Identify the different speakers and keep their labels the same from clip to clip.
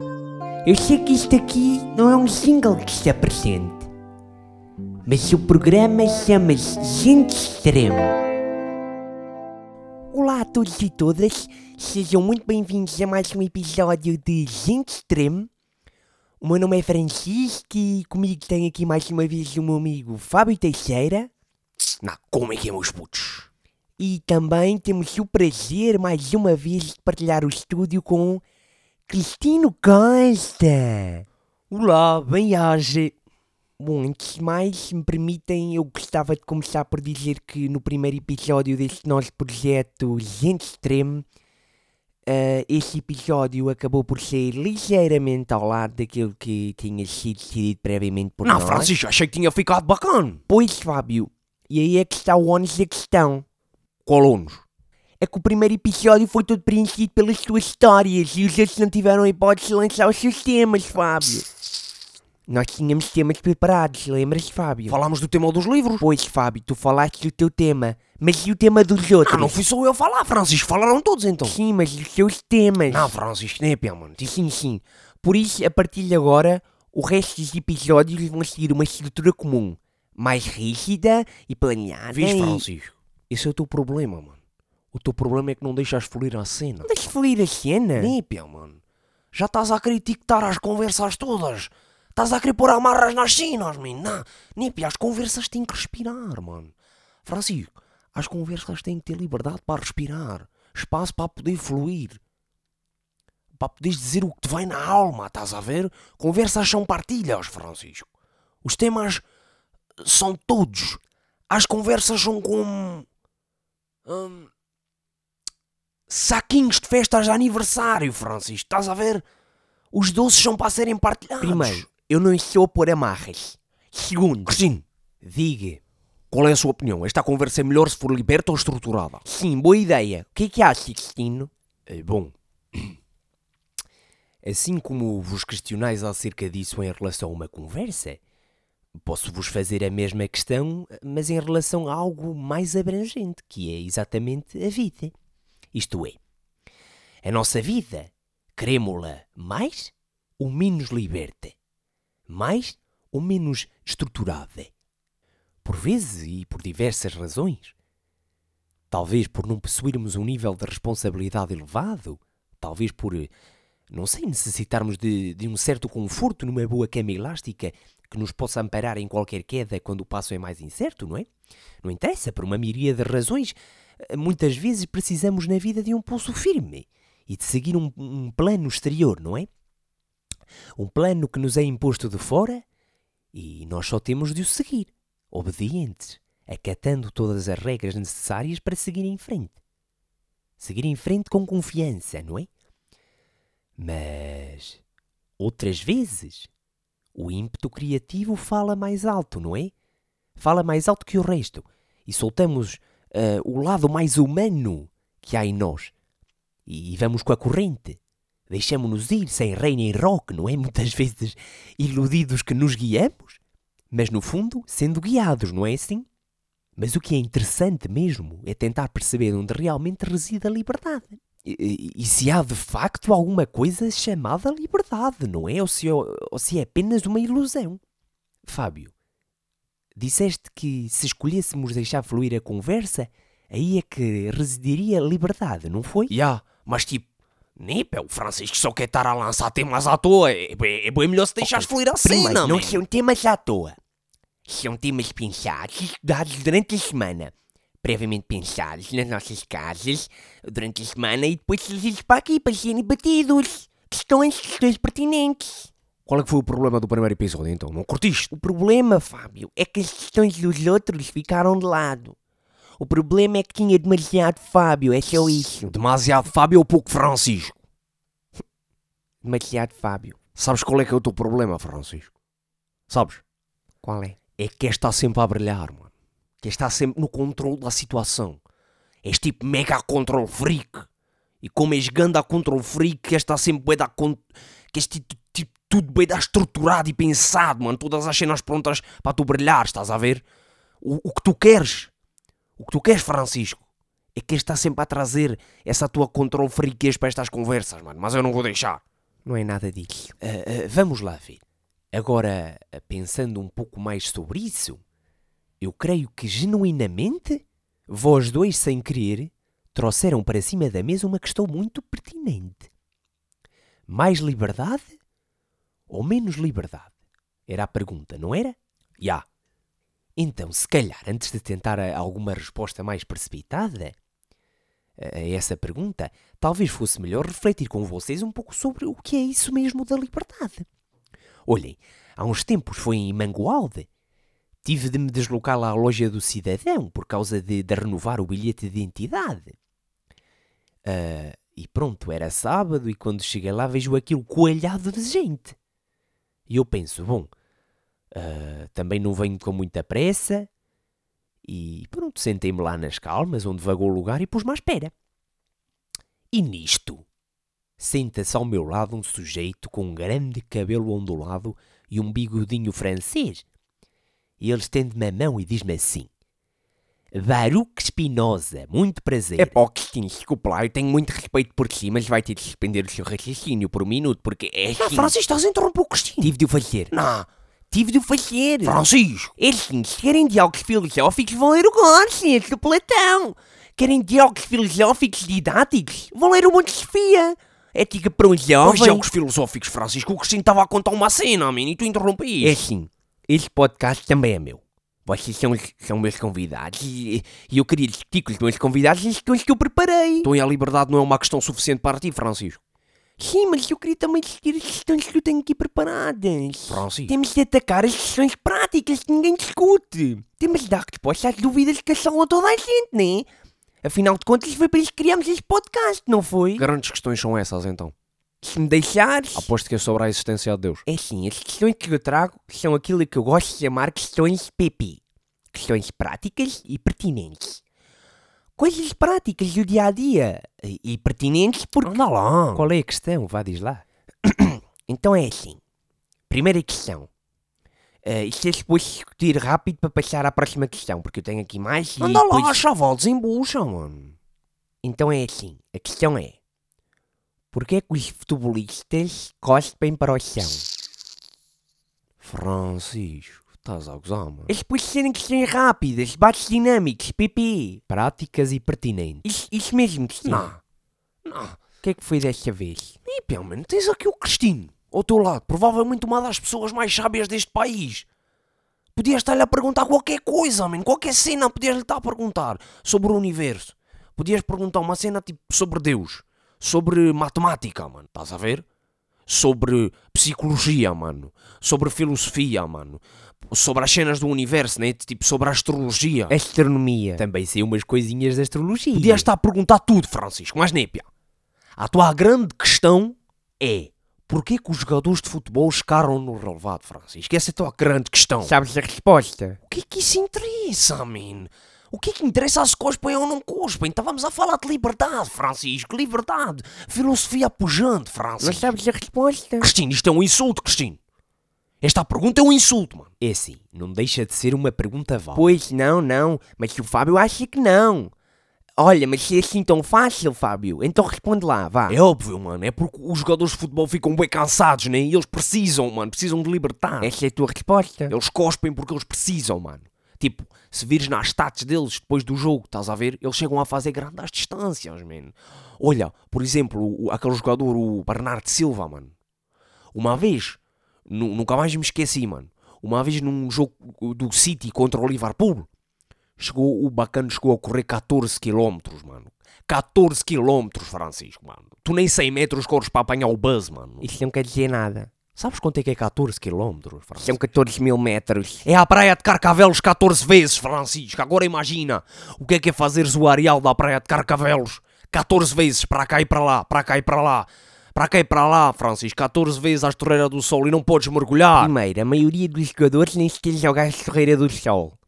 Speaker 1: Eu sei que isto aqui não é um single que está presente, mas o programa chama-se Gente Extremo. Olá a todos e todas, sejam muito bem-vindos a mais um episódio de Gente Extremo. O meu nome é Francisco e comigo tenho aqui mais uma vez o meu amigo Fábio Teixeira.
Speaker 2: Não, como é que é, meus putos?
Speaker 1: E também temos o prazer, mais uma vez, de partilhar o estúdio com Cristino Costa.
Speaker 2: Olá, bem-aja.
Speaker 1: Bom, antes de mais, se me permitem, eu gostava de começar por dizer que no primeiro episódio deste nosso projeto Gente Extremo, uh, esse episódio acabou por ser ligeiramente ao lado daquilo que tinha sido decidido previamente por
Speaker 2: Não,
Speaker 1: nós.
Speaker 2: Francisco, achei que tinha ficado bacana.
Speaker 1: Pois, Fábio, e aí é que está o ónus da questão.
Speaker 2: Qual ônus?
Speaker 1: É que o primeiro episódio foi todo preenchido pelas tuas histórias e os outros não tiveram a hipótese de lançar os seus temas, Fábio. Nós tínhamos temas preparados, lembras, Fábio?
Speaker 2: Falámos do tema dos livros.
Speaker 1: Pois, Fábio, tu falaste do teu tema, mas e o tema dos outros?
Speaker 2: Ah, não fui só eu a falar, Francisco. Falaram todos então.
Speaker 1: Sim, mas os seus temas.
Speaker 2: Não, Francisco, nem é pia, mano.
Speaker 1: Sim, sim. Por isso, a partir de agora, o resto dos episódios vão seguir uma estrutura comum. Mais rígida e planeada.
Speaker 2: Vês,
Speaker 1: e-
Speaker 2: Francisco? Esse é o teu problema, mano. O teu problema é que não deixas fluir a cena.
Speaker 1: Não deixes fluir a cena.
Speaker 2: Nem pia, mano. Já estás a querer tictar as conversas todas. Estás a querer pôr amarras nas cenas, man. Não, nem pia, as conversas têm que respirar, mano. Francisco, as conversas têm que ter liberdade para respirar. Espaço para poder fluir. Para poderes dizer o que te vai na alma, estás a ver? Conversas são partilhas, Francisco. Os temas são todos. As conversas são como. hum, saquinhos de festas de aniversário, Francisco. Estás a ver? Os doces são para serem partilhados.
Speaker 1: Primeiro, eu não estou a pôr amarras. Segundo,
Speaker 2: Cristino,
Speaker 1: diga.
Speaker 2: qual é a sua opinião? Esta conversa é melhor se for liberta ou estruturada?
Speaker 1: Sim, boa ideia. O que é que acha, Cristino?
Speaker 2: É bom. Assim como vos questionais acerca disso em relação a uma conversa, posso-vos fazer a mesma questão, mas em relação a algo mais abrangente, que é exatamente a vida. Isto é, a nossa vida, queremos-la mais ou menos liberta? Mais ou menos estruturada? Por vezes e por diversas razões. Talvez por não possuirmos um nível de responsabilidade elevado, talvez por, eh, não sei, necessitarmos de, de um certo conforto numa boa cama elástica que nos possa amparar em qualquer queda quando o passo é mais incerto, não é? Não interessa, por uma maioria de razões, muitas vezes precisamos na vida de um pulso firme e de seguir um, um plano exterior, não é? Um plano que nos é imposto de fora e nós só temos de o seguir, obedientes, acatando todas as regras necessárias para seguir em frente. Seguir em frente com confiança, não é? Mas outras vezes o ímpeto criativo fala mais alto, não é? Fala mais alto que o resto e soltamos ah, o lado mais humano que há em nós e vamos com a corrente. Deixamos-nos ir sem rei nem roque, não é? Muitas vezes iludidos que nos guiamos, mas no fundo sendo guiados, não é assim? Mas o que é interessante mesmo é tentar perceber onde realmente reside a liberdade. E, e- e se há de facto alguma coisa chamada liberdade, não é? Ou se, ou se é apenas uma ilusão. Fábio, disseste que se escolhêssemos deixar fluir a conversa, aí é que residiria liberdade, não foi? Já, mas tipo, nem pé, o Francisco só quer estar a lançar temas à toa. É, é, é bem melhor se deixares fluir a
Speaker 1: Primeiro,
Speaker 2: cena,
Speaker 1: não
Speaker 2: man.
Speaker 1: são temas à toa. São temas pensados e estudados durante a semana. Previamente pensados nas nossas casas, durante a semana e depois trazidos para aqui para serem batidos. Questões, questões pertinentes.
Speaker 2: Qual é que foi o problema do primeiro episódio, então? Não curtiste?
Speaker 1: O problema, Fábio, é que as questões dos outros ficaram de lado. O problema é que tinha demasiado Fábio, é só isso.
Speaker 2: Demasiado Fábio ou pouco Francisco?
Speaker 1: Demasiado Fábio.
Speaker 2: Sabes qual é que é o teu problema, Francisco? Sabes?
Speaker 1: Qual é?
Speaker 2: É que estar sempre a brilhar, mano. Queres estar sempre no controle da situação. És tipo mega control freak. E como és ganda control freak, queres estar sempre bem da con... Queres tipo, tipo tudo bem estruturado e pensado, mano. Todas as cenas prontas para tu brilhar, estás a ver? O, o que tu queres, o que tu queres, Francisco, é que estar sempre a trazer essa tua control freaquez para estas conversas, mano. Mas eu não vou deixar.
Speaker 1: não é nada disso.
Speaker 2: Uh, uh, vamos lá ver. Agora, pensando um pouco mais sobre isso, eu creio que genuinamente vós dois, sem querer, trouxeram para cima da mesa uma questão muito pertinente. Mais liberdade ou menos liberdade? Era a pergunta, não era? Já. Então, se calhar, antes de tentar alguma resposta mais precipitada a essa pergunta, talvez fosse melhor refletir com vocês um pouco sobre o que é isso mesmo da liberdade. Olhem, há uns tempos foi em Mangualde. Tive de me deslocar lá à loja do cidadão por causa de, de renovar o bilhete de identidade. Uh, e pronto, era sábado e quando cheguei lá vejo aquilo coalhado de gente. E eu penso, bom, uh, também não venho com muita pressa. E pronto, sentei-me lá nas calmas, onde vagou o lugar e pus-me à espera. E nisto, senta-se ao meu lado um sujeito com um grande cabelo ondulado e um bigodinho francês. E ele estende-me a mão e diz-me assim: Baruch Spinoza, muito prazer.
Speaker 1: É Cristina, desculpa lá, eu tenho muito respeito por si, mas vai ter de suspender o seu raciocínio por um minuto, porque é assim...
Speaker 2: Não, Francisco, estás a interromper o Cristina.
Speaker 1: Tive de o fazer.
Speaker 2: Não.
Speaker 1: Tive de o fazer.
Speaker 2: Francisco.
Speaker 1: É assim, se querem diálogos filosóficos, vão ler o Gorgias, do Platão. Querem diálogos filosóficos didáticos, vão ler o Monte Sofia. Ética para um jovem.
Speaker 2: Os diálogos filosóficos, Francisco, o Cristina estava a contar uma cena, man, e tu interrompiste.
Speaker 1: É assim, este podcast também é meu. Vocês são, são meus convidados e, e eu queria discutir com os meus convidados as questões que eu preparei.
Speaker 2: Então e a liberdade não é uma questão suficiente para ti, Francisco?
Speaker 1: Sim, mas eu queria também discutir as questões que eu tenho aqui preparadas.
Speaker 2: Francisco.
Speaker 1: Temos de atacar as questões práticas que ninguém discute. Temos de dar resposta às dúvidas que assolam toda a gente, não é? Afinal de contas, foi para isso que criámos este podcast, não foi?
Speaker 2: Grandes questões são essas, então.
Speaker 1: Se me deixares.
Speaker 2: Aposto que é sobre a existência de Deus.
Speaker 1: É sim, as questões que eu trago são aquilo que eu gosto de chamar questões PP. Questões práticas e pertinentes. Coisas práticas do dia a dia. E, e pertinentes porque.
Speaker 2: Anda lá. Qual é a questão? Vá, diz lá.
Speaker 1: então é assim. Primeira questão. Uh, isto é suposto discutir rápido para passar à próxima questão, porque eu tenho aqui mais.
Speaker 2: Anda
Speaker 1: depois...
Speaker 2: lá, chaval, desembucha, mano.
Speaker 1: Então é assim. A questão é. Porquê é que os futebolistas cospem para o chão?
Speaker 2: Francisco, estás a gozar, mano.
Speaker 1: As serem questões rápidas, bates dinâmicos, PP.
Speaker 2: Práticas e pertinentes.
Speaker 1: Isso, isso mesmo, Cristina.
Speaker 2: Não. Não.
Speaker 1: O que é que foi desta vez?
Speaker 2: E, pelo menos, tens aqui o Cristino, ao teu lado, provavelmente uma das pessoas mais sábias deste país. Podias estar-lhe a perguntar qualquer coisa, man. qualquer cena podias-lhe estar a perguntar sobre o universo. Podias perguntar uma cena tipo sobre Deus sobre matemática, mano. Estás a ver? Sobre psicologia, mano. Sobre filosofia, mano. Sobre as cenas do universo, né? Tipo, sobre a astrologia.
Speaker 1: Astronomia.
Speaker 2: Também sei umas coisinhas de astrologia.
Speaker 1: Podias estar a perguntar tudo, Francisco, mas népia. A tua grande questão é Porquê que os jogadores de futebol escaram no relevado, Francisco? Essa é a tua grande questão.
Speaker 2: Sabes a resposta?
Speaker 1: O que é que isso interessa, man? O que é que interessa se cospem ou não cospem? Estávamos a falar de liberdade, Francisco. Liberdade. Filosofia pujante, Francisco.
Speaker 2: Mas sabes a resposta?
Speaker 1: Cristina, isto é um insulto, Cristina. Esta pergunta é um insulto, mano.
Speaker 2: É sim, não deixa de ser uma pergunta válida.
Speaker 1: Pois não, não. Mas o Fábio acha que não. Olha, mas se é assim tão fácil, Fábio, então responde lá, vá.
Speaker 2: É óbvio, mano. É porque os jogadores de futebol ficam bem cansados, né? E eles precisam, mano. Precisam de libertar.
Speaker 1: Essa é a tua resposta.
Speaker 2: Eles cospem porque eles precisam, mano. Tipo, se vires nas stats deles depois do jogo, estás a ver? Eles chegam a fazer grandes distâncias, man. Olha, por exemplo, o, aquele jogador, o Bernardo Silva, mano. Uma vez, nunca mais me esqueci, mano. Uma vez num jogo do City contra o Liverpool, chegou, o bacana chegou a correr 14 km, mano. 14 km, Francisco, mano. Tu nem 100 metros corres para apanhar o buzz, mano.
Speaker 1: Isso não quer dizer nada.
Speaker 2: Sabes quanto é que é 14 km,
Speaker 1: Francisco? São 14 mil metros.
Speaker 2: É a praia de Carcavelos 14 vezes, Francisco. Agora imagina o que é que é fazeres o areal da praia de Carcavelos 14 vezes, para cá e para lá, para cá e para lá. Para cá e para lá, Francisco, 14 vezes às Torreira do Sol e não podes mergulhar.
Speaker 1: Primeiro, a maioria dos jogadores nem sequer joga às Torreira do Sol.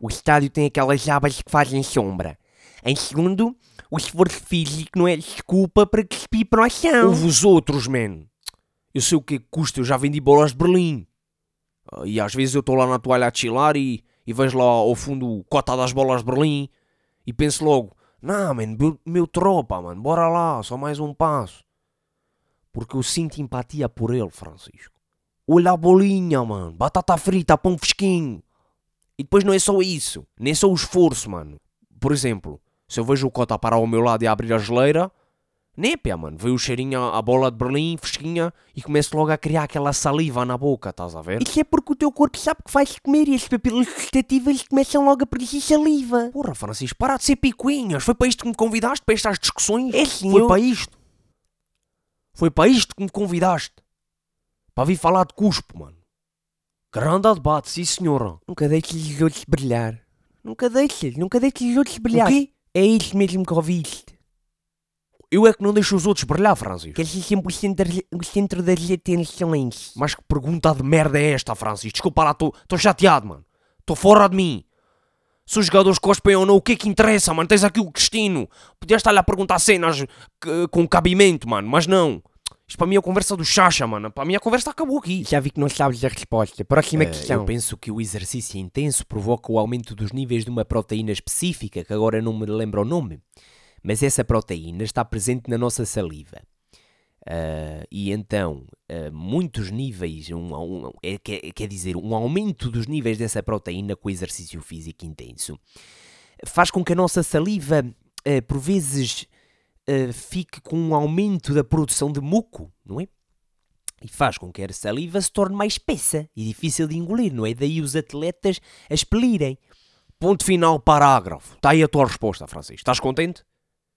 Speaker 1: O estádio tem aquelas abas que fazem sombra. Em segundo, o esforço físico não é desculpa para que se para o chão.
Speaker 2: Houve os outros, man. Eu sei o que, é que custa, eu já vendi bolas de Berlim. Ah, e às vezes eu estou lá na toalha a chilar e, e vejo lá ao fundo cota das bolas de Berlim e penso logo, não, man, meu, meu tropa, mano, bora lá, só mais um passo. Porque eu sinto empatia por ele, Francisco. Olha a bolinha, mano. Batata frita, pão fresquinho. E depois não é só isso. Nem é só o esforço, mano. Por exemplo, se eu vejo o Cota parar ao meu lado e abrir a geleira, népia, mano. Veio o cheirinho à bola de Berlim, fresquinha, e começo logo a criar aquela saliva na boca, estás a ver?
Speaker 1: Isso é porque o teu corpo sabe que vais comer e as papilas gustativas começam logo a produzir saliva.
Speaker 2: Porra, Francisco, para de ser picuinhas. Foi para isto que me convidaste, para estas discussões?
Speaker 1: É sim,
Speaker 2: Foi para isto. Foi para isto que me convidaste. Para vir falar de cuspo, mano. Grande debate, sim senhora.
Speaker 1: Nunca deixes os outros brilhar. Nunca deixes, nunca deixes os outros brilhar.
Speaker 2: O quê?
Speaker 1: É isso mesmo que ouviste.
Speaker 2: Eu é que não deixo os outros brilhar, Francisco.
Speaker 1: Queres ser sempre o centro, o centro das atenções.
Speaker 2: Mas que pergunta de merda é esta, Francisco? Desculpa lá, estou chateado, mano. Estou fora de mim. Se os jogadores cospem ou não, o que é que interessa, mano? Tens aqui o destino. Podias estar-lhe a perguntar cenas que- com cabimento, mano, mas não. Isto para mim é a conversa do Chacha, mano. Para mim a conversa acabou aqui.
Speaker 1: Já vi que não sabes a resposta. Próxima
Speaker 2: Eh,
Speaker 1: questão.
Speaker 2: eu penso que o exercício intenso provoca o aumento dos níveis de uma proteína específica, que agora não me lembro o nome. Mas essa proteína está presente na nossa saliva. Ah, e então, ah, muitos níveis, um, um- é, quer, quer dizer, um aumento dos níveis dessa proteína com exercício físico intenso faz com que a nossa saliva, ah, por vezes, fique com um aumento da produção de muco, não é? E faz com que a saliva se torne mais espessa e difícil de engolir, não é? Daí os atletas a expelirem. Ponto final, parágrafo. Está aí a tua resposta, Francisco. Estás contente?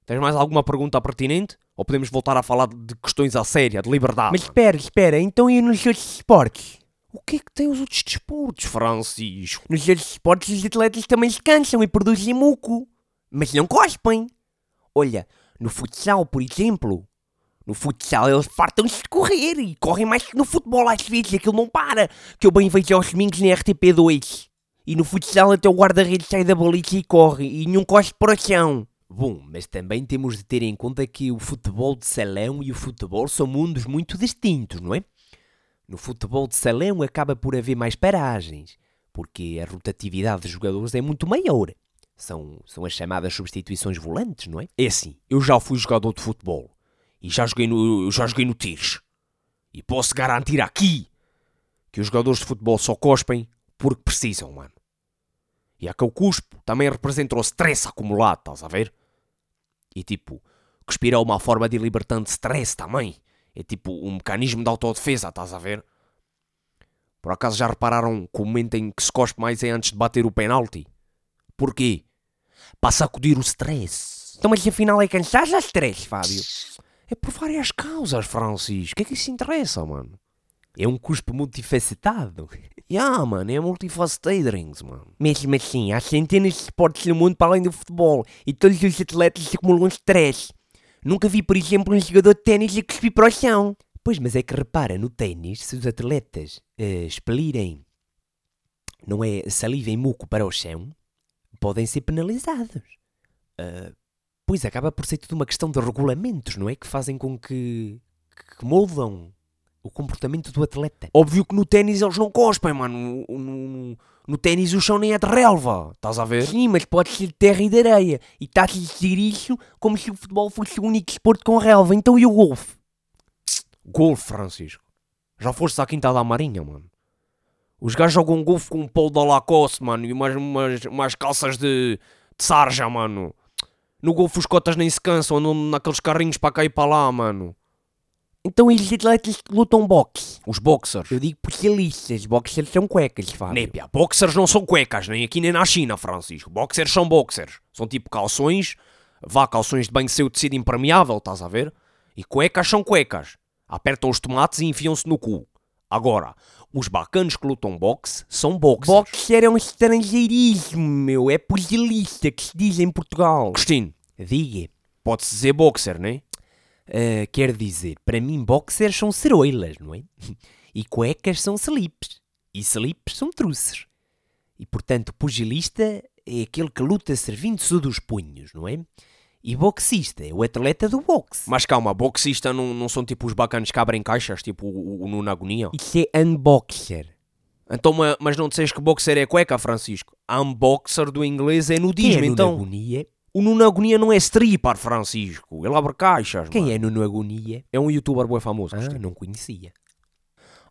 Speaker 2: Tens mais alguma pergunta pertinente? Ou podemos voltar a falar de questões à séria, de liberdade?
Speaker 1: Mas espera, espera. Então e nos outros esportes?
Speaker 2: o que é que tem os outros desportos, Francisco?
Speaker 1: Nos outros esportes os atletas também se cansam e produzem muco. Mas não cospem. Olha, no futsal, por exemplo. No futsal eles fartam-se de correr e correm mais que no futebol às vezes. Aquilo não para. Que eu bem vejo aos domingos na RTP2. E no futsal até o guarda-redes sai da baliza e corre. E nenhum cospe para o chão.
Speaker 2: Bom, mas também temos de ter em conta que o futebol de salão e o futebol são mundos muito distintos, não é? No futebol de salão acaba por haver mais paragens, porque a rotatividade dos jogadores é muito maior. São, são as chamadas substituições volantes, não é? É assim, eu já fui jogador de futebol e já joguei no, já joguei no Tires. E posso garantir aqui que os jogadores de futebol só cospem porque precisam, mano. E aquele cuspo também representa o stress acumulado, estás a ver? E tipo, cuspir é uma forma de libertante stress também. É tipo um mecanismo de autodefesa, estás a ver? Por acaso já repararam que o momento em que se cospe mais é antes de bater o penalti? Porquê? Para sacudir o stress.
Speaker 1: Então mas afinal é cansaço ou stress, Fábio?
Speaker 2: É por várias causas, Francisco. O que é que isso interessa, mano? É um cuspo multifacetado. Yeah, mano, é multifacetadings, mano.
Speaker 1: Mesmo assim, há centenas de esportes no mundo para além do futebol e todos os atletas acumulam stress. Nunca vi, por exemplo, um jogador de ténis a cuspir para o chão.
Speaker 2: Pois, mas é que repara, no ténis, se os atletas eh, expelirem, não é, saliva e muco para o chão, podem ser penalizados. Ah, pois acaba por ser tudo uma questão de regulamentos, não é? Que fazem com que, que moldam o comportamento do atleta.
Speaker 1: Óbvio que no ténis eles não cospem, mano. No, no, no ténis o chão nem é de relva, estás a ver? Sim, mas pode ser de terra e de areia. E estás a dizer isso como se o futebol fosse o único esporte com relva. Então e o golfe?
Speaker 2: Golfe, Francisco. Já foste à Quinta da Marinha, mano. Os gajos jogam golfe com um polo da Lacoste, mano, e umas, umas, umas calças de, de sarja, mano. No golfe os cotas nem se cansam, andam naqueles carrinhos para cá e para lá, mano.
Speaker 1: Então e os atletas que lutam boxe?
Speaker 2: Os boxers.
Speaker 1: Eu digo especialistas. Boxers são cuecas, Fábio.
Speaker 2: Népia, boxers não são cuecas, nem aqui nem na China, Francisco. Boxers são boxers. São tipo calções, vá calções de banho seu tecido impermeável, estás a ver? E cuecas são cuecas. Apertam os tomates e enfiam-se no cu. Agora, os bacanos que lutam boxe são boxers.
Speaker 1: Boxer é um estrangeirismo, meu. É pugilista que se diz em Portugal.
Speaker 2: Agostinho,
Speaker 1: Diga.
Speaker 2: pode-se dizer boxer, não é?
Speaker 1: Ah, quer dizer, para mim boxers são ceroilas, não é? E cuecas são slips. E slips são truces. E portanto, pugilista é aquele que luta servindo-se dos punhos, não é? E boxista é o atleta do boxe.
Speaker 2: Mas calma, boxista não, não são tipo os bacanos que abrem caixas, tipo o, o Nuno Agonia?
Speaker 1: Isso é unboxer.
Speaker 2: Então, ma- mas não disseste que boxer é cueca, Francisco? Unboxer do inglês é nudismo,
Speaker 1: Quem é
Speaker 2: então.
Speaker 1: Nuno Agonia?
Speaker 2: O Nuno Agonia não é stripper, Francisco. Ele abre caixas.
Speaker 3: Quem
Speaker 2: mano.
Speaker 3: é Nuno Agonia?
Speaker 2: É um youtuber bem famoso.
Speaker 3: Ah, não conhecia.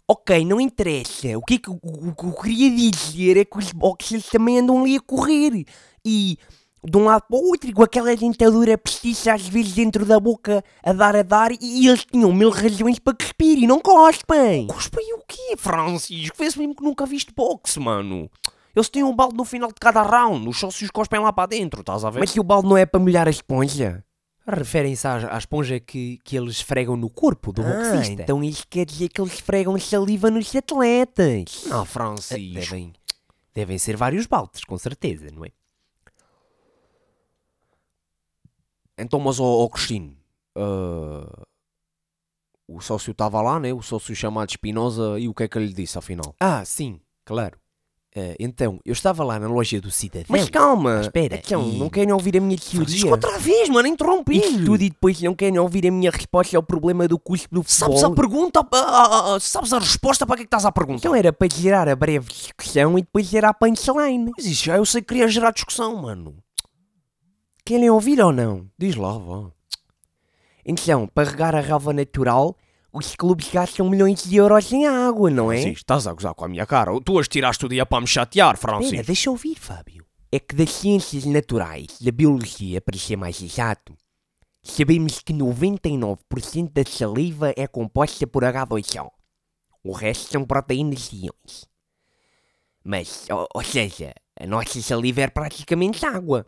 Speaker 1: Ok, não interessa. O que, é que, o, o que eu queria dizer é que os boxers também andam ali a correr. E de um lado para o outro, com aquela dentadura postiça às vezes dentro da boca, a dar a dar, e eles tinham mil razões para cuspir e não cospem.
Speaker 2: Cuspem o quê, Francisco? Vê-se mesmo que nunca viste boxe, mano. Eles têm um balde no final de cada round. Os sócios cospem lá para dentro, estás a ver?
Speaker 1: Mas se o balde não é para molhar a esponja?
Speaker 3: Referem-se à, à esponja que, que eles esfregam no corpo do
Speaker 1: Ah,
Speaker 3: boxista.
Speaker 1: então isso quer dizer que eles esfregam saliva nos atletas.
Speaker 2: Não,
Speaker 3: Ah,
Speaker 2: Francisco.
Speaker 3: devem, devem ser vários baldes, com certeza, não é?
Speaker 2: Então, mas, ó ó, Cristino, ah, o sócio estava lá, né? O sócio chamado Espinosa, e o que é que ele disse, afinal?
Speaker 3: Ah, sim, claro. Ah, então, eu estava lá na loja do cidadão.
Speaker 1: Mas calma,
Speaker 3: espera,
Speaker 1: então,
Speaker 3: e-
Speaker 1: não querem ouvir a minha teoria?
Speaker 2: outra vez, mano, interrompi.
Speaker 1: Isto tudo e depois não querem ouvir a minha resposta ao problema do custo do futebol.
Speaker 2: Sabes a pergunta? ah, ah, ah, sabes a resposta para que é que estás a perguntar?
Speaker 1: Então era para gerar a breve discussão e depois gerar a punchline.
Speaker 2: Mas isso já eu sei que queria gerar discussão, mano.
Speaker 1: Querem ouvir ou não?
Speaker 2: Diz lá, vá.
Speaker 1: Então, para regar a relva natural, os clubes gastam milhões de euros em água, não é?
Speaker 2: Francisco, estás a gozar com a minha cara. Tu as tiraste o dia para me chatear,
Speaker 3: Espera,
Speaker 2: Francisco.
Speaker 3: deixa eu ouvir, Fábio.
Speaker 1: É que das ciências naturais, da biologia, para ser mais exato, sabemos que 99% da saliva é composta por H2O. O resto são proteínas e íons. Mas, ou, ou seja, a nossa saliva é praticamente água.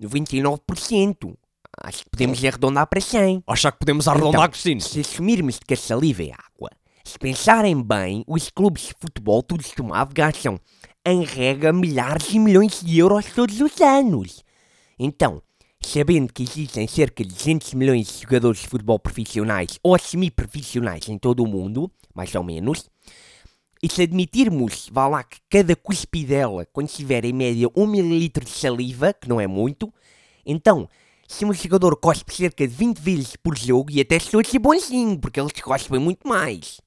Speaker 1: 99%. Acho que podemos arredondar para 100.
Speaker 2: Achar que podemos arredondar,
Speaker 1: Então,
Speaker 2: Cristino?
Speaker 1: Se assumirmos que a saliva é água, se pensarem bem, os clubes de futebol, tudo somado, gastam, em regra, milhares e milhões de euros todos os anos. Então, sabendo que existem cerca de 200 milhões de jogadores de futebol profissionais ou semi-profissionais em todo o mundo, mais ou menos, e se admitirmos, vá lá, que cada cuspidela contiver em média 1 ml de saliva, que não é muito, então, se um jogador cospe cerca de 20 vezes por jogo, e até a ser bonzinho, porque eles cospem muito mais.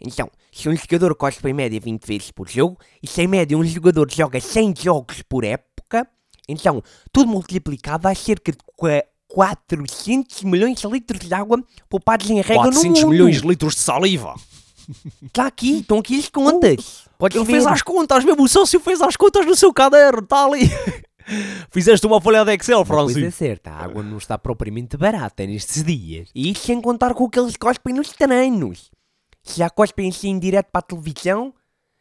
Speaker 1: Então, se um jogador cospe em média 20 vezes por jogo, e se em média um jogador joga 100 jogos por época, então, tudo multiplicado dá cerca de qua- 400 milhões de litros de água poupados em regra no
Speaker 2: 400
Speaker 1: mundo.
Speaker 2: milhões de litros de saliva.
Speaker 1: Está aqui, estão aqui as contas. Podes
Speaker 2: Ele
Speaker 1: ver.
Speaker 2: fez as contas, mesmo o sócio fez as contas no seu caderno, está ali. Fizeste uma folha de Excel,
Speaker 3: Uma coisa é
Speaker 2: Francisco.
Speaker 3: certa, a água não está propriamente barata nestes dias.
Speaker 1: E isso sem contar com o que eles cospem nos treinos. Se já cospem assim direto para a televisão,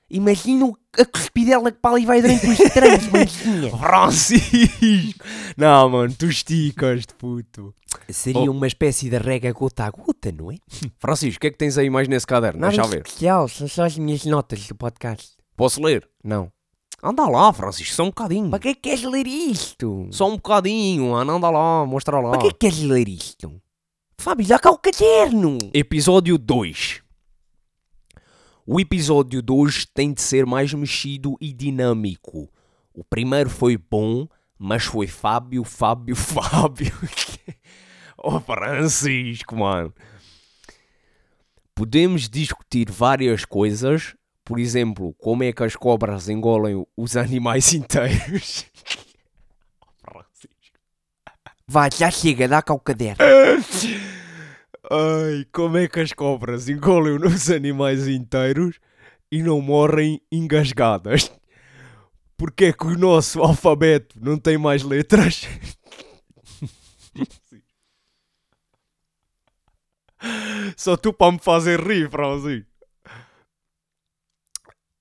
Speaker 1: imagina o- a cuspidela que para ali vai durante os treinos, manzinha.
Speaker 2: Francisco! Não, mano, tu esticas de puto.
Speaker 3: Seria
Speaker 2: Oh.
Speaker 3: uma espécie de rega gota a gota, não é?
Speaker 2: Francisco, o que é que tens aí mais nesse caderno?
Speaker 1: Nada
Speaker 2: Deixa
Speaker 1: de
Speaker 2: ver.
Speaker 1: especial, são só as minhas notas do podcast.
Speaker 2: Posso ler?
Speaker 1: Não.
Speaker 2: Anda lá, Francisco, só um bocadinho.
Speaker 1: Para que é que queres ler isto?
Speaker 2: Só um bocadinho, mano, anda lá, mostra lá.
Speaker 1: Para que é que queres ler isto? Fábio, já cá o caderno.
Speaker 2: Episódio 2. O episódio 2 tem de ser mais mexido e dinâmico. O primeiro foi bom, mas foi Fábio, Fábio, Fábio. oh, Francisco, mano. Podemos discutir várias coisas, por exemplo, como é que as cobras engolem os animais inteiros.
Speaker 1: Vá, já chega, dá cá o caderno.
Speaker 2: Ai, como é que as cobras engolem os animais inteiros e não morrem engasgadas? Porque é que o nosso alfabeto não tem mais letras? Só tu para me fazer rir, Francisco.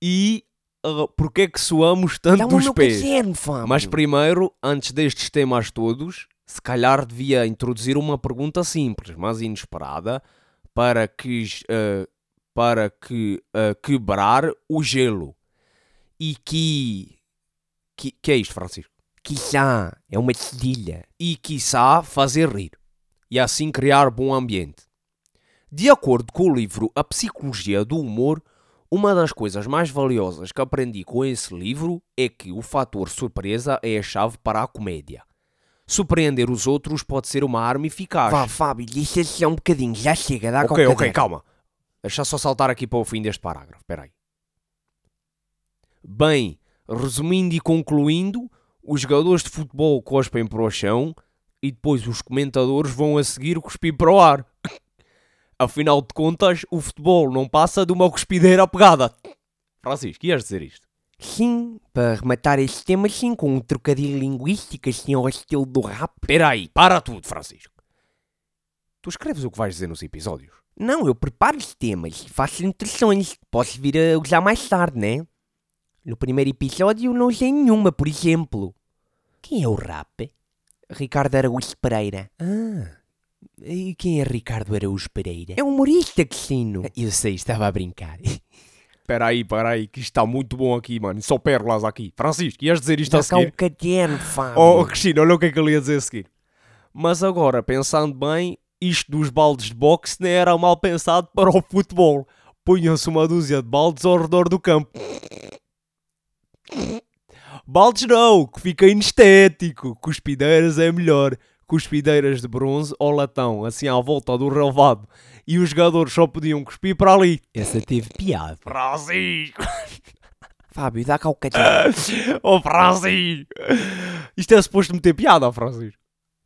Speaker 2: E ah, porque é que suamos tanto
Speaker 1: Dá-me o
Speaker 2: dos
Speaker 1: meu
Speaker 2: pés?
Speaker 1: Fábio.
Speaker 2: Mas primeiro, antes destes temas todos, se calhar devia introduzir uma pergunta simples, mas inesperada, para que, eh, para que eh, quebrar o gelo. E que, que. Que é isto, Francisco?
Speaker 1: Quiçá, é uma cedilha.
Speaker 2: E quiçá fazer rir. E assim criar bom ambiente. De acordo com o livro A Psicologia do Humor, uma das coisas mais valiosas que aprendi com esse livro é que o fator surpresa é a chave para a comédia. Surpreender os outros pode ser uma arma eficaz.
Speaker 1: Vá, Fábio, lixa-se só um bocadinho, já chega, dá
Speaker 2: ok, ok, calma. Deixa só saltar aqui para o fim deste parágrafo. Espera aí. Bem, resumindo e concluindo, os jogadores de futebol cospem para o chão e depois os comentadores vão a seguir cuspir para o ar. Afinal de contas, o futebol não passa de uma cuspideira pegada. Francisco, ias dizer isto?
Speaker 4: Sim, para rematar este tema, sim, com um trocadilho linguístico assim ao estilo do rap.
Speaker 2: Espera aí, para tudo, Francisco. Tu escreves o que vais dizer nos episódios?
Speaker 4: Não, eu preparo os temas e faço que posso vir a usar mais tarde, né? No primeiro episódio não usei nenhuma, por exemplo.
Speaker 1: Quem é o rap?
Speaker 4: Ricardo Araújo Pereira.
Speaker 1: Ah, e quem é Ricardo Araújo Pereira?
Speaker 4: É um humorista, Crisino.
Speaker 1: Eu sei, estava a brincar.
Speaker 2: Espera aí, espera aí, que isto está muito bom aqui, mano. Só pérolas aqui. Francisco, ias dizer isto
Speaker 4: Já
Speaker 2: a seguir?
Speaker 4: caderno, Fábio.
Speaker 2: Oh, Cristina, olha o que é que ele ia dizer a seguir. Mas agora, pensando bem, isto dos baldes de boxe nem era mal pensado para o futebol. Punham-se uma dúzia de baldes ao redor do campo. Baldes não, que fica inestético. Cuspideiras é melhor. Cuspideiras de bronze ou latão, assim à volta do relvado. E os jogadores só podiam cuspir para ali.
Speaker 1: Essa teve piada.
Speaker 2: Francisco!
Speaker 4: Fábio, dá cá o caderno.
Speaker 2: Oh, Francisco! Isto é suposto meter piada, Francisco.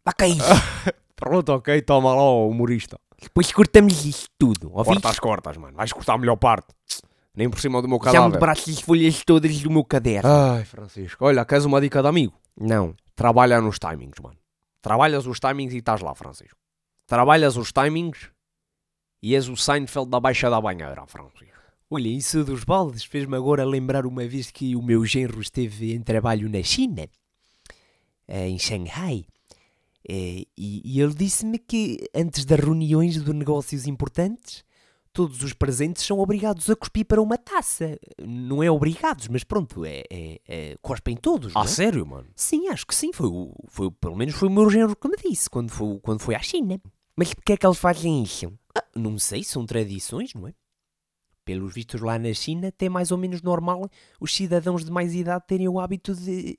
Speaker 4: Dá cá isso.
Speaker 2: Pronto, ok, toma lá, ó, humorista.
Speaker 4: Depois cortamos isto tudo, ouviste?
Speaker 2: Corta as cortas, mano. Vais cortar a melhor parte. Nem por cima do meu
Speaker 4: Já me
Speaker 2: cadáver.
Speaker 4: debraste as folhas todas do meu caderno.
Speaker 2: Ai, Francisco. Olha, queres uma dica de amigo?
Speaker 4: Não.
Speaker 2: Trabalha nos timings, mano. Trabalhas os timings e estás lá, Francisco. Trabalhas os timings e és o Seinfeld da Baixa da Banheira, Francisco.
Speaker 1: Olha, isso dos baldes fez-me agora lembrar uma vez que o meu genro esteve em trabalho na China, eh, em Xangai, eh, e, ele disse-me que antes das reuniões de negócios importantes, todos os presentes são obrigados a cuspir para uma taça. Não é obrigados, mas pronto, é, é, é cospem todos,
Speaker 2: Ah,
Speaker 1: é?
Speaker 2: sério, mano?
Speaker 1: Sim, acho que sim. Foi, o, foi, pelo menos foi o meu genro que me disse quando foi, quando foi à China.
Speaker 4: Mas porquê é que eles fazem isso?
Speaker 1: Ah, não sei, são tradições, não é? Pelos vistos lá na China, até mais ou menos normal os cidadãos de mais idade terem o hábito de.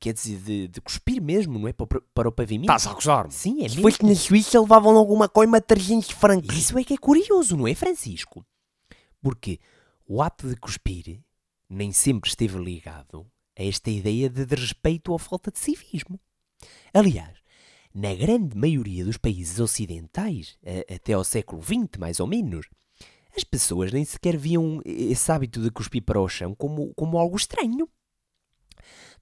Speaker 1: Quer dizer, de, de cuspir mesmo, não é? Para, o- para o pavimento.
Speaker 2: Estás a acusar-me?
Speaker 1: Sim, é
Speaker 4: Se
Speaker 1: mesmo.
Speaker 4: fosse na Suíça, levavam logo uma coima 300 francos.
Speaker 1: Isso é que é curioso, não é, Francisco? Porque o ato de cuspir nem sempre esteve ligado a esta ideia de desrespeito ou falta de civismo. Aliás, na grande maioria dos países ocidentais, a- até ao século XX mais ou menos, as pessoas nem sequer viam esse hábito de cuspir para o chão como, como algo estranho.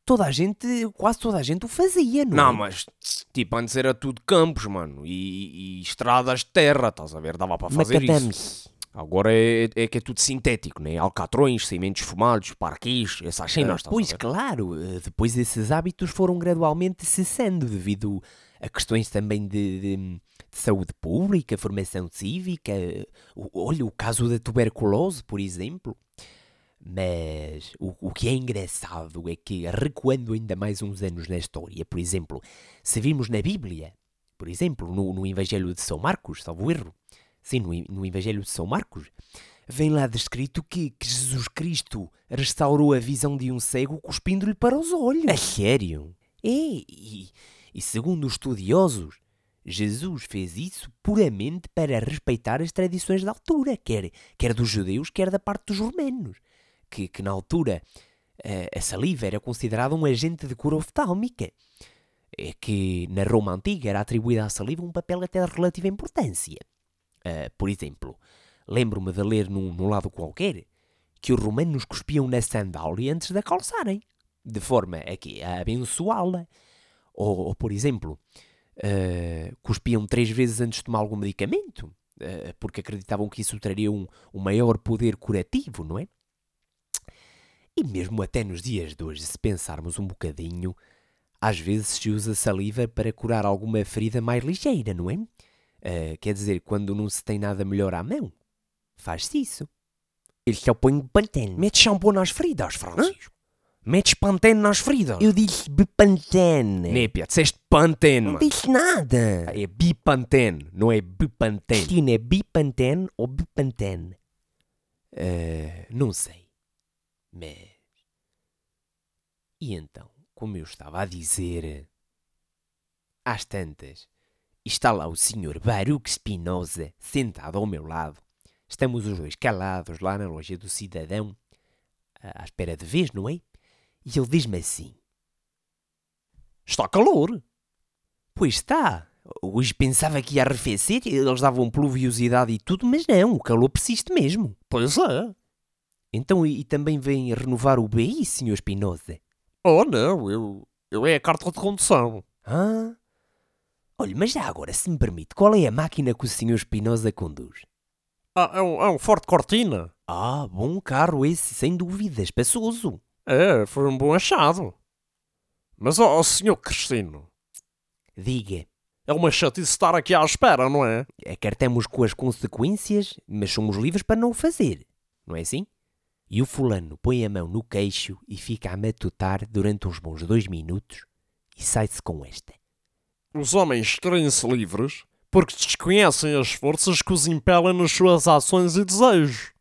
Speaker 1: Toda a gente, quase toda a gente o fazia, não,
Speaker 2: Não,
Speaker 1: é?
Speaker 2: mas tipo, antes era tudo campos, mano. E, e estradas de terra, estás a ver? Dava para fazer isso. Agora é, é que é tudo sintético, né? Alcatrões, cimentos fumados, parquis, essas cenas, a
Speaker 1: Pois, claro, eh, depois esses hábitos foram gradualmente cessando devido a questões também de, de- de saúde pública, formação cívica, eh, o- olha o caso da tuberculose, por exemplo. Mas o, o que é engraçado é que, recuando ainda mais uns anos na história, por exemplo, se virmos na Bíblia, por exemplo, no, no Evangelho de São Marcos, salvo erro, sim, no, no Evangelho de São Marcos, vem lá descrito que, que Jesus Cristo restaurou a visão de um cego cuspindo-lhe para os olhos.
Speaker 4: A sério?
Speaker 1: É, e, e segundo os estudiosos, Jesus fez isso puramente para respeitar as tradições da altura, quer, quer dos judeus, quer da parte dos romanos, que, que na altura eh, a saliva era considerada um agente de cura oftálmica. É que na Roma Antiga era atribuída à saliva um papel até de relativa importância. Ah, por exemplo, lembro-me de ler num, num lado qualquer que os romanos cuspiam na sandália antes de a calçarem, de forma a, abençoá-la. Ou, ou, por exemplo, ah, cuspiam três vezes antes de tomar algum medicamento, ah, porque acreditavam que isso traria um, um maior poder curativo, não é? E mesmo até nos dias de hoje, se pensarmos um bocadinho, às vezes se usa saliva para curar alguma ferida mais ligeira, não é? Ah, quer dizer, quando não se tem nada melhor à mão, faz-se isso.
Speaker 4: Eu só ponho pantene.
Speaker 2: Mete shampoo nas feridas, Francisco. Metes pantene nas feridas.
Speaker 4: Eu disse bepantene.
Speaker 2: Népia, disseste pantene,
Speaker 4: Não disse nada.
Speaker 2: É bipantene, não é bipantene.
Speaker 4: Cristina, é bipantene ou bepantene?
Speaker 1: Ah, não sei. Mas. E então, como eu estava a dizer. Às tantas, está lá o senhor Baruch Spinoza sentado ao meu lado. Estamos os dois calados lá na loja do cidadão, à espera de vez, não é? E ele diz-me assim:
Speaker 2: Está calor.
Speaker 1: Pois está. Hoje pensava que ia arrefecer, eles davam pluviosidade e tudo, mas não, o calor persiste mesmo.
Speaker 2: Pois é.
Speaker 1: Então, e, e também vem renovar o BI, Sr. Espinosa?
Speaker 2: Oh, não, eu, eu é a carta de condução.
Speaker 1: Ah? Olha, mas já agora, se me permite, qual é a máquina que o Sr. Espinosa conduz?
Speaker 2: Ah, é um, é um Ford Cortina.
Speaker 1: Ah, bom carro esse, sem dúvida, espaçoso.
Speaker 2: É, foi um bom achado. Mas, ó, oh, senhor Cristino,
Speaker 1: Diga,
Speaker 2: é uma chatice estar aqui à espera, não é?
Speaker 1: acartamos com as consequências, mas somos livres para não o fazer. Não é assim? E o fulano põe a mão no queixo e fica a matutar durante uns bons dois minutos e sai-se com esta.
Speaker 2: Os homens creem-se livres porque desconhecem as forças que os impelem nas suas ações e desejos.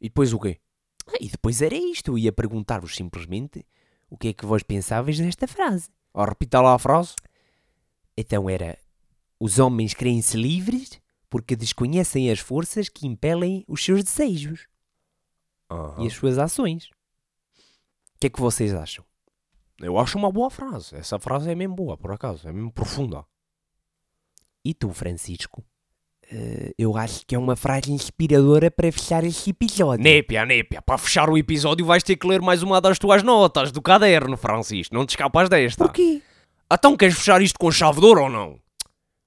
Speaker 1: E depois o quê? Ah, E depois era isto, eu ia perguntar-vos simplesmente o que é que vós pensáveis desta frase.
Speaker 2: Ah, repita lá a frase.
Speaker 1: Então era: os homens creem-se livres porque desconhecem as forças que impelem os seus desejos e as suas ações. O que é que vocês acham?
Speaker 2: Eu acho uma boa frase. Essa frase é mesmo boa, por acaso. É mesmo profunda.
Speaker 1: E tu, Francisco? Eh, eu acho que é uma frase inspiradora para fechar este episódio.
Speaker 2: Népia, népia, para fechar o episódio vais ter que ler mais uma das tuas notas do caderno, Francisco. Não te escapas desta.
Speaker 1: Porquê?
Speaker 2: Então queres fechar isto com chave de ouro ou não?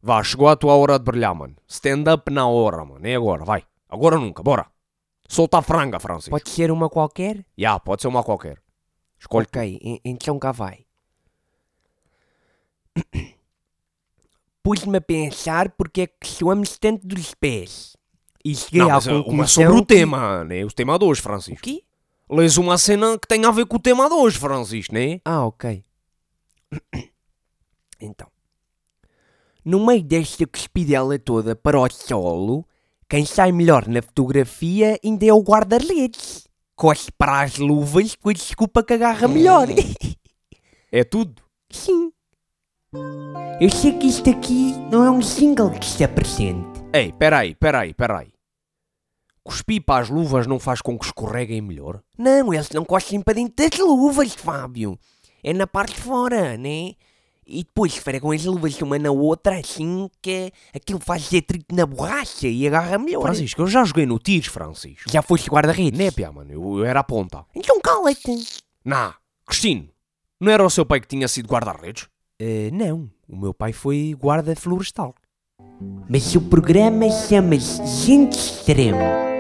Speaker 2: Vá, chegou a tua hora de brilhar, mano. Stand up na hora, mano. É agora, vai. Agora ou nunca, bora. Solta a franga, Francisco.
Speaker 1: Pode ser uma qualquer?
Speaker 2: Já, pode ser uma qualquer. Escolhe.
Speaker 1: Ok, en- então cá vai. Pus-me a pensar porque é que suamos tanto dos pés. E cheguei
Speaker 2: Não,
Speaker 1: à
Speaker 2: mas uh,
Speaker 1: conclusão
Speaker 2: uma sobre o
Speaker 1: que-
Speaker 2: tema, né? O tema de hoje,
Speaker 1: O
Speaker 2: Francisco.
Speaker 1: quê?
Speaker 2: Lês uma cena que tem a ver com o tema de hoje, Francisco, né?
Speaker 1: Ah, ok. Então. No meio desta cuspidela toda para o solo, quem sai melhor na fotografia ainda é o guarda-redes. Cospe para as luvas com a desculpa que agarra melhor.
Speaker 2: É tudo.
Speaker 1: Sim. Eu sei que isto aqui não é um single que se apresente.
Speaker 2: Ei, peraí, peraí, peraí. Cuspir para as luvas não faz com que escorreguem melhor?
Speaker 1: Não, eles não cospem para dentro das luvas, Fábio. É na parte de fora, né? E depois esfregam as luvas uma na outra, assim que aquilo faz atrito na borracha e agarra melhor.
Speaker 2: Francisco, eu já joguei no tiros, Francisco.
Speaker 1: Já foste guarda-redes?
Speaker 2: Népia, mano, eu, eu era a ponta.
Speaker 1: Então cala-te.
Speaker 2: Nah, Cristino, não era o seu pai que tinha sido guarda-redes?
Speaker 1: Eh, não, o meu pai foi guarda florestal. Mas o programa chama-se Gente Extremo.